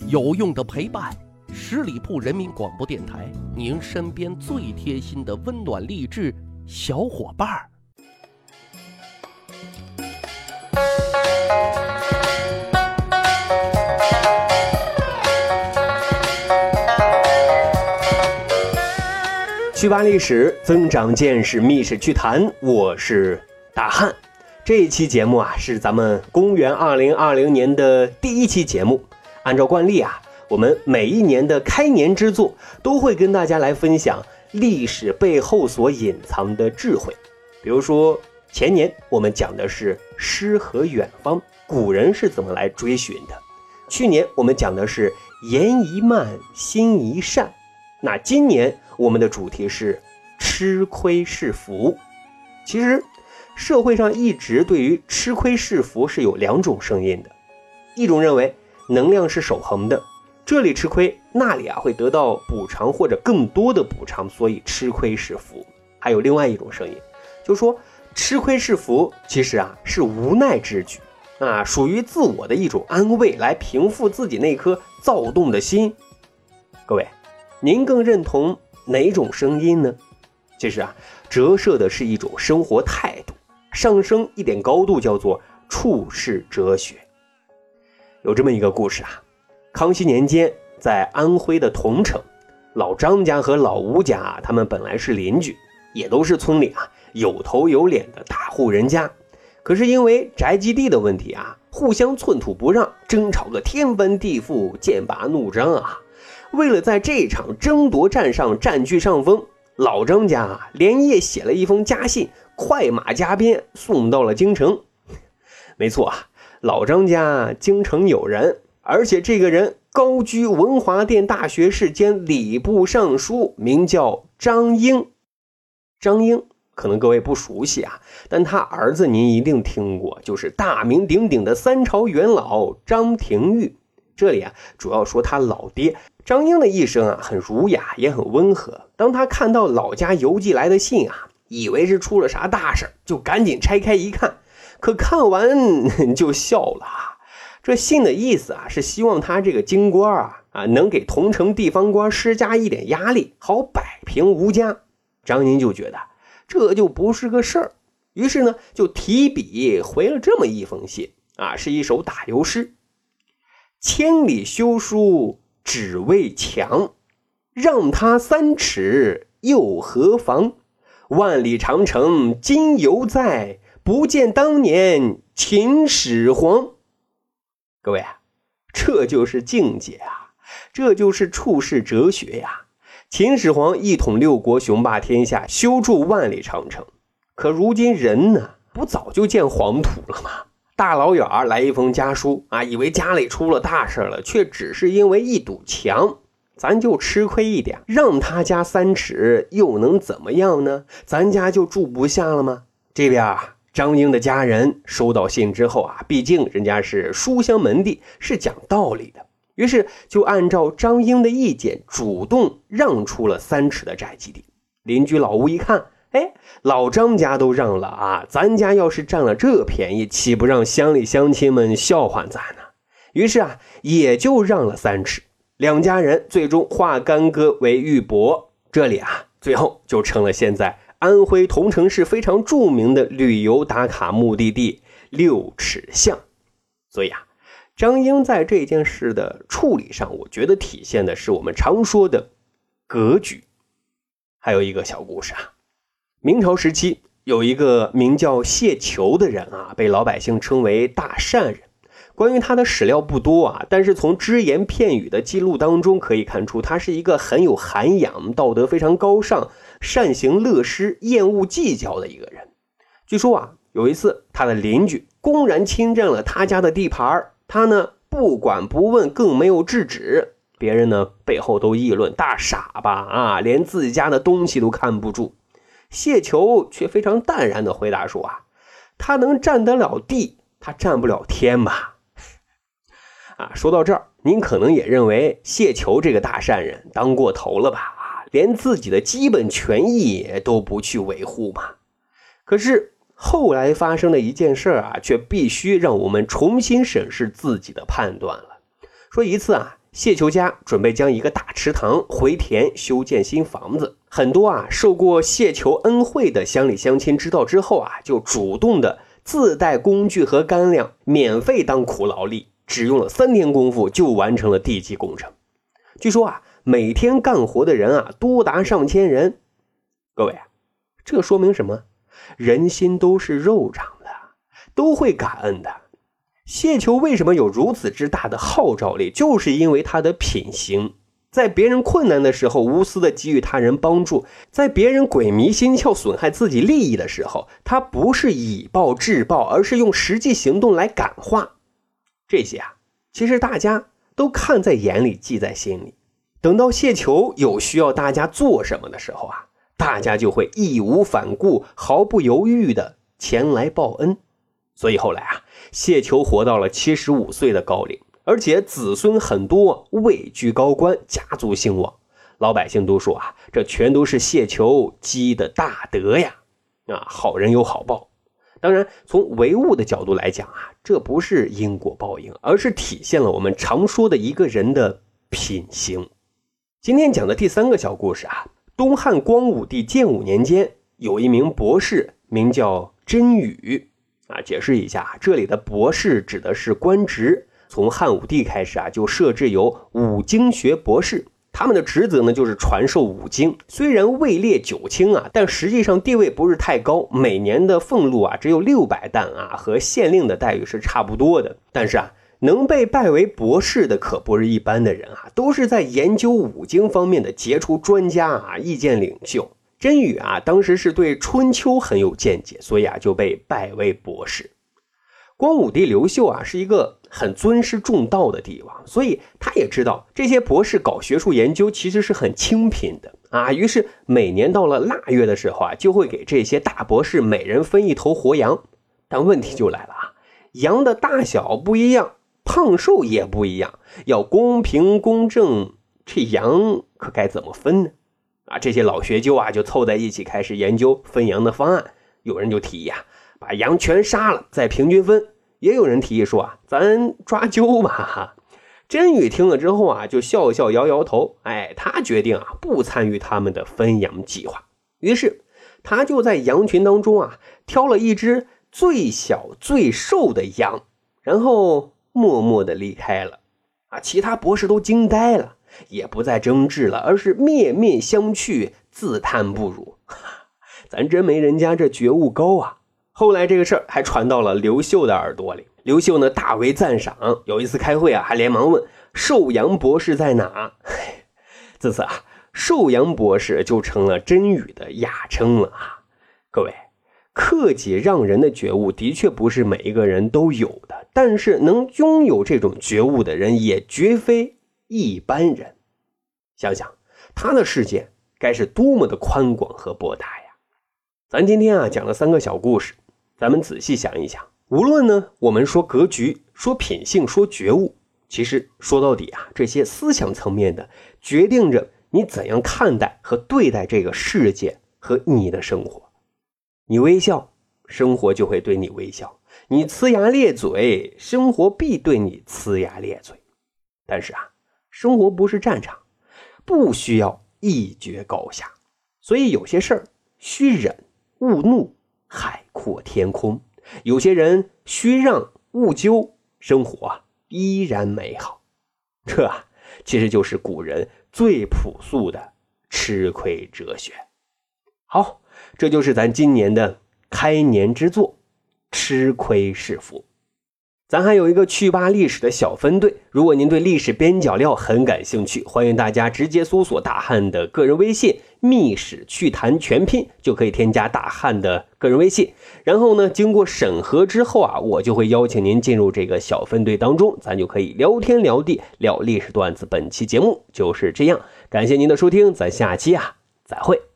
有用的陪伴，十里铺人民广播电台，您身边最贴心的温暖励志小伙伴儿。趣扒历史，增长见识，密室趣谈。我是大汉。这一期节目啊，是咱们公元二零二零年的第一期节目。按照惯例啊，我们每一年的开年之作都会跟大家来分享历史背后所隐藏的智慧。比如说前年我们讲的是诗和远方，古人是怎么来追寻的；去年我们讲的是言宜慢，心宜善。那今年我们的主题是吃亏是福。其实。社会上一直对于吃亏是福是有两种声音的，一种认为能量是守恒的，这里吃亏，那里啊会得到补偿或者更多的补偿，所以吃亏是福。还有另外一种声音，就说吃亏是福，其实啊是无奈之举，啊属于自我的一种安慰，来平复自己那颗躁动的心。各位，您更认同哪种声音呢？其实啊，折射的是一种生活态度。上升一点高度，叫做处世哲学。有这么一个故事啊，康熙年间，在安徽的桐城，老张家和老吴家，他们本来是邻居，也都是村里啊有头有脸的大户人家。可是因为宅基地的问题啊，互相寸土不让，争吵个天翻地覆，剑拔弩张啊。为了在这场争夺战上占据上风，老张家啊连夜写了一封家信。快马加鞭送到了京城，没错啊，老张家京城有人，而且这个人高居文华殿大学士兼礼部尚书，名叫张英。张英可能各位不熟悉啊，但他儿子您一定听过，就是大名鼎鼎的三朝元老张廷玉。这里啊，主要说他老爹张英的一生啊，很儒雅，也很温和。当他看到老家邮寄来的信啊。以为是出了啥大事就赶紧拆开一看，可看完 就笑了。这信的意思啊，是希望他这个京官啊啊，能给同城地方官施加一点压力，好摆平吴家。张宁就觉得这就不是个事儿，于是呢，就提笔回了这么一封信啊，是一首打油诗：千里修书只为墙，让他三尺又何妨？万里长城今犹在，不见当年秦始皇。各位啊，这就是境界啊，这就是处世哲学呀。秦始皇一统六国，雄霸天下，修筑万里长城。可如今人呢，不早就见黄土了吗？大老远来一封家书啊，以为家里出了大事了，却只是因为一堵墙。咱就吃亏一点，让他家三尺又能怎么样呢？咱家就住不下了吗？这边啊，张英的家人收到信之后啊，毕竟人家是书香门第，是讲道理的，于是就按照张英的意见，主动让出了三尺的宅基地。邻居老吴一看，哎，老张家都让了啊，咱家要是占了这便宜，岂不让乡里乡亲们笑话咱呢？于是啊，也就让了三尺。两家人最终化干戈为玉帛，这里啊，最后就成了现在安徽桐城市非常著名的旅游打卡目的地六尺巷。所以啊，张英在这件事的处理上，我觉得体现的是我们常说的格局。还有一个小故事啊，明朝时期有一个名叫谢求的人啊，被老百姓称为大善人。关于他的史料不多啊，但是从只言片语的记录当中可以看出，他是一个很有涵养、道德非常高尚、善行乐施、厌恶计较的一个人。据说啊，有一次他的邻居公然侵占了他家的地盘，他呢不管不问，更没有制止。别人呢背后都议论大傻吧啊，连自己家的东西都看不住。谢求却非常淡然的回答说啊，他能占得了地，他占不了天吧。啊，说到这儿，您可能也认为谢求这个大善人当过头了吧？啊，连自己的基本权益都不去维护吗？可是后来发生的一件事啊，却必须让我们重新审视自己的判断了。说一次啊，谢球家准备将一个大池塘回填修建新房子。很多啊受过谢球恩惠的乡里乡亲知道之后啊，就主动的自带工具和干粮，免费当苦劳力，只用了三天功夫就完成了地基工程。据说啊，每天干活的人啊多达上千人。各位啊，这说明什么？人心都是肉长的，都会感恩的。谢求为什么有如此之大的号召力？就是因为他的品行，在别人困难的时候无私的给予他人帮助，在别人鬼迷心窍损害自己利益的时候，他不是以暴制暴，而是用实际行动来感化。这些啊，其实大家都看在眼里，记在心里。等到谢求有需要大家做什么的时候啊，大家就会义无反顾、毫不犹豫的前来报恩。所以后来啊，谢求活到了七十五岁的高龄，而且子孙很多，位居高官，家族兴旺。老百姓都说啊，这全都是谢求积的大德呀！啊，好人有好报。当然，从唯物的角度来讲啊，这不是因果报应，而是体现了我们常说的一个人的品行。今天讲的第三个小故事啊，东汉光武帝建武年间，有一名博士，名叫甄宇。啊，解释一下，这里的博士指的是官职。从汉武帝开始啊，就设置有五经学博士，他们的职责呢就是传授五经。虽然位列九卿啊，但实际上地位不是太高，每年的俸禄啊只有六百担啊，和县令的待遇是差不多的。但是啊，能被拜为博士的可不是一般的人啊，都是在研究五经方面的杰出专家啊，意见领袖。甄宇啊，当时是对春秋很有见解，所以啊就被拜为博士。光武帝刘秀啊是一个很尊师重道的帝王，所以他也知道这些博士搞学术研究其实是很清贫的啊。于是每年到了腊月的时候啊，就会给这些大博士每人分一头活羊。但问题就来了啊，羊的大小不一样，胖瘦也不一样，要公平公正，这羊可该怎么分呢？啊，这些老学究啊，就凑在一起开始研究分羊的方案。有人就提议啊，把羊全杀了，再平均分；也有人提议说啊，咱抓阄吧。哈，甄宇听了之后啊，就笑笑摇摇头。哎，他决定啊，不参与他们的分羊计划。于是，他就在羊群当中啊，挑了一只最小最瘦的羊，然后默默的离开了。啊，其他博士都惊呆了。也不再争执了，而是面面相觑，自叹不如。咱真没人家这觉悟高啊！后来这个事儿还传到了刘秀的耳朵里，刘秀呢大为赞赏。有一次开会啊，还连忙问寿阳博士在哪。自此啊，寿阳博士就成了真语的雅称了啊！各位，克己让人的觉悟的确不是每一个人都有的，但是能拥有这种觉悟的人也绝非。一般人，想想他的世界该是多么的宽广和博大呀！咱今天啊讲了三个小故事，咱们仔细想一想，无论呢我们说格局、说品性、说觉悟，其实说到底啊，这些思想层面的决定着你怎样看待和对待这个世界和你的生活。你微笑，生活就会对你微笑；你呲牙咧嘴，生活必对你呲牙咧嘴。但是啊。生活不是战场，不需要一决高下，所以有些事儿需忍勿怒，海阔天空；有些人需让勿纠，生活依然美好。这其实就是古人最朴素的吃亏哲学。好，这就是咱今年的开年之作——吃亏是福。咱还有一个趣吧历史的小分队，如果您对历史边角料很感兴趣，欢迎大家直接搜索大汉的个人微信“密史趣谈全拼”，就可以添加大汉的个人微信。然后呢，经过审核之后啊，我就会邀请您进入这个小分队当中，咱就可以聊天聊地聊历史段子。本期节目就是这样，感谢您的收听，咱下期啊再会。